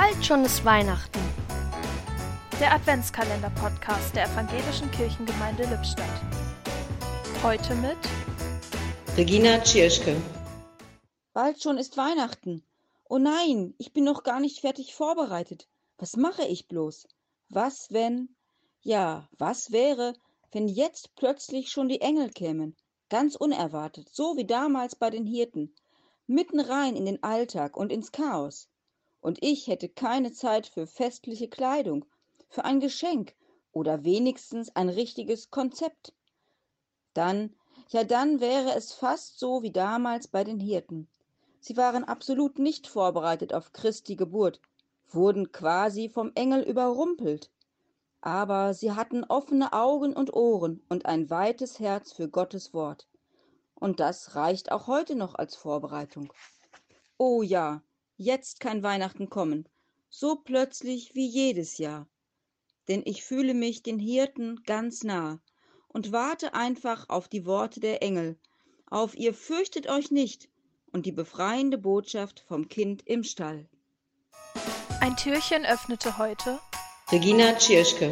Bald schon ist Weihnachten. Der Adventskalender-Podcast der Evangelischen Kirchengemeinde Lippstadt. Heute mit Regina Tschirschke. Bald schon ist Weihnachten. Oh nein, ich bin noch gar nicht fertig vorbereitet. Was mache ich bloß? Was, wenn. Ja, was wäre, wenn jetzt plötzlich schon die Engel kämen? Ganz unerwartet, so wie damals bei den Hirten. Mitten rein in den Alltag und ins Chaos und ich hätte keine Zeit für festliche Kleidung, für ein Geschenk oder wenigstens ein richtiges Konzept. Dann, ja dann wäre es fast so wie damals bei den Hirten. Sie waren absolut nicht vorbereitet auf Christi Geburt, wurden quasi vom Engel überrumpelt. Aber sie hatten offene Augen und Ohren und ein weites Herz für Gottes Wort. Und das reicht auch heute noch als Vorbereitung. Oh ja, jetzt kann Weihnachten kommen, so plötzlich wie jedes Jahr. Denn ich fühle mich den Hirten ganz nah und warte einfach auf die Worte der Engel, auf ihr fürchtet euch nicht und die befreiende Botschaft vom Kind im Stall. Ein Türchen öffnete heute Regina Tschirschke.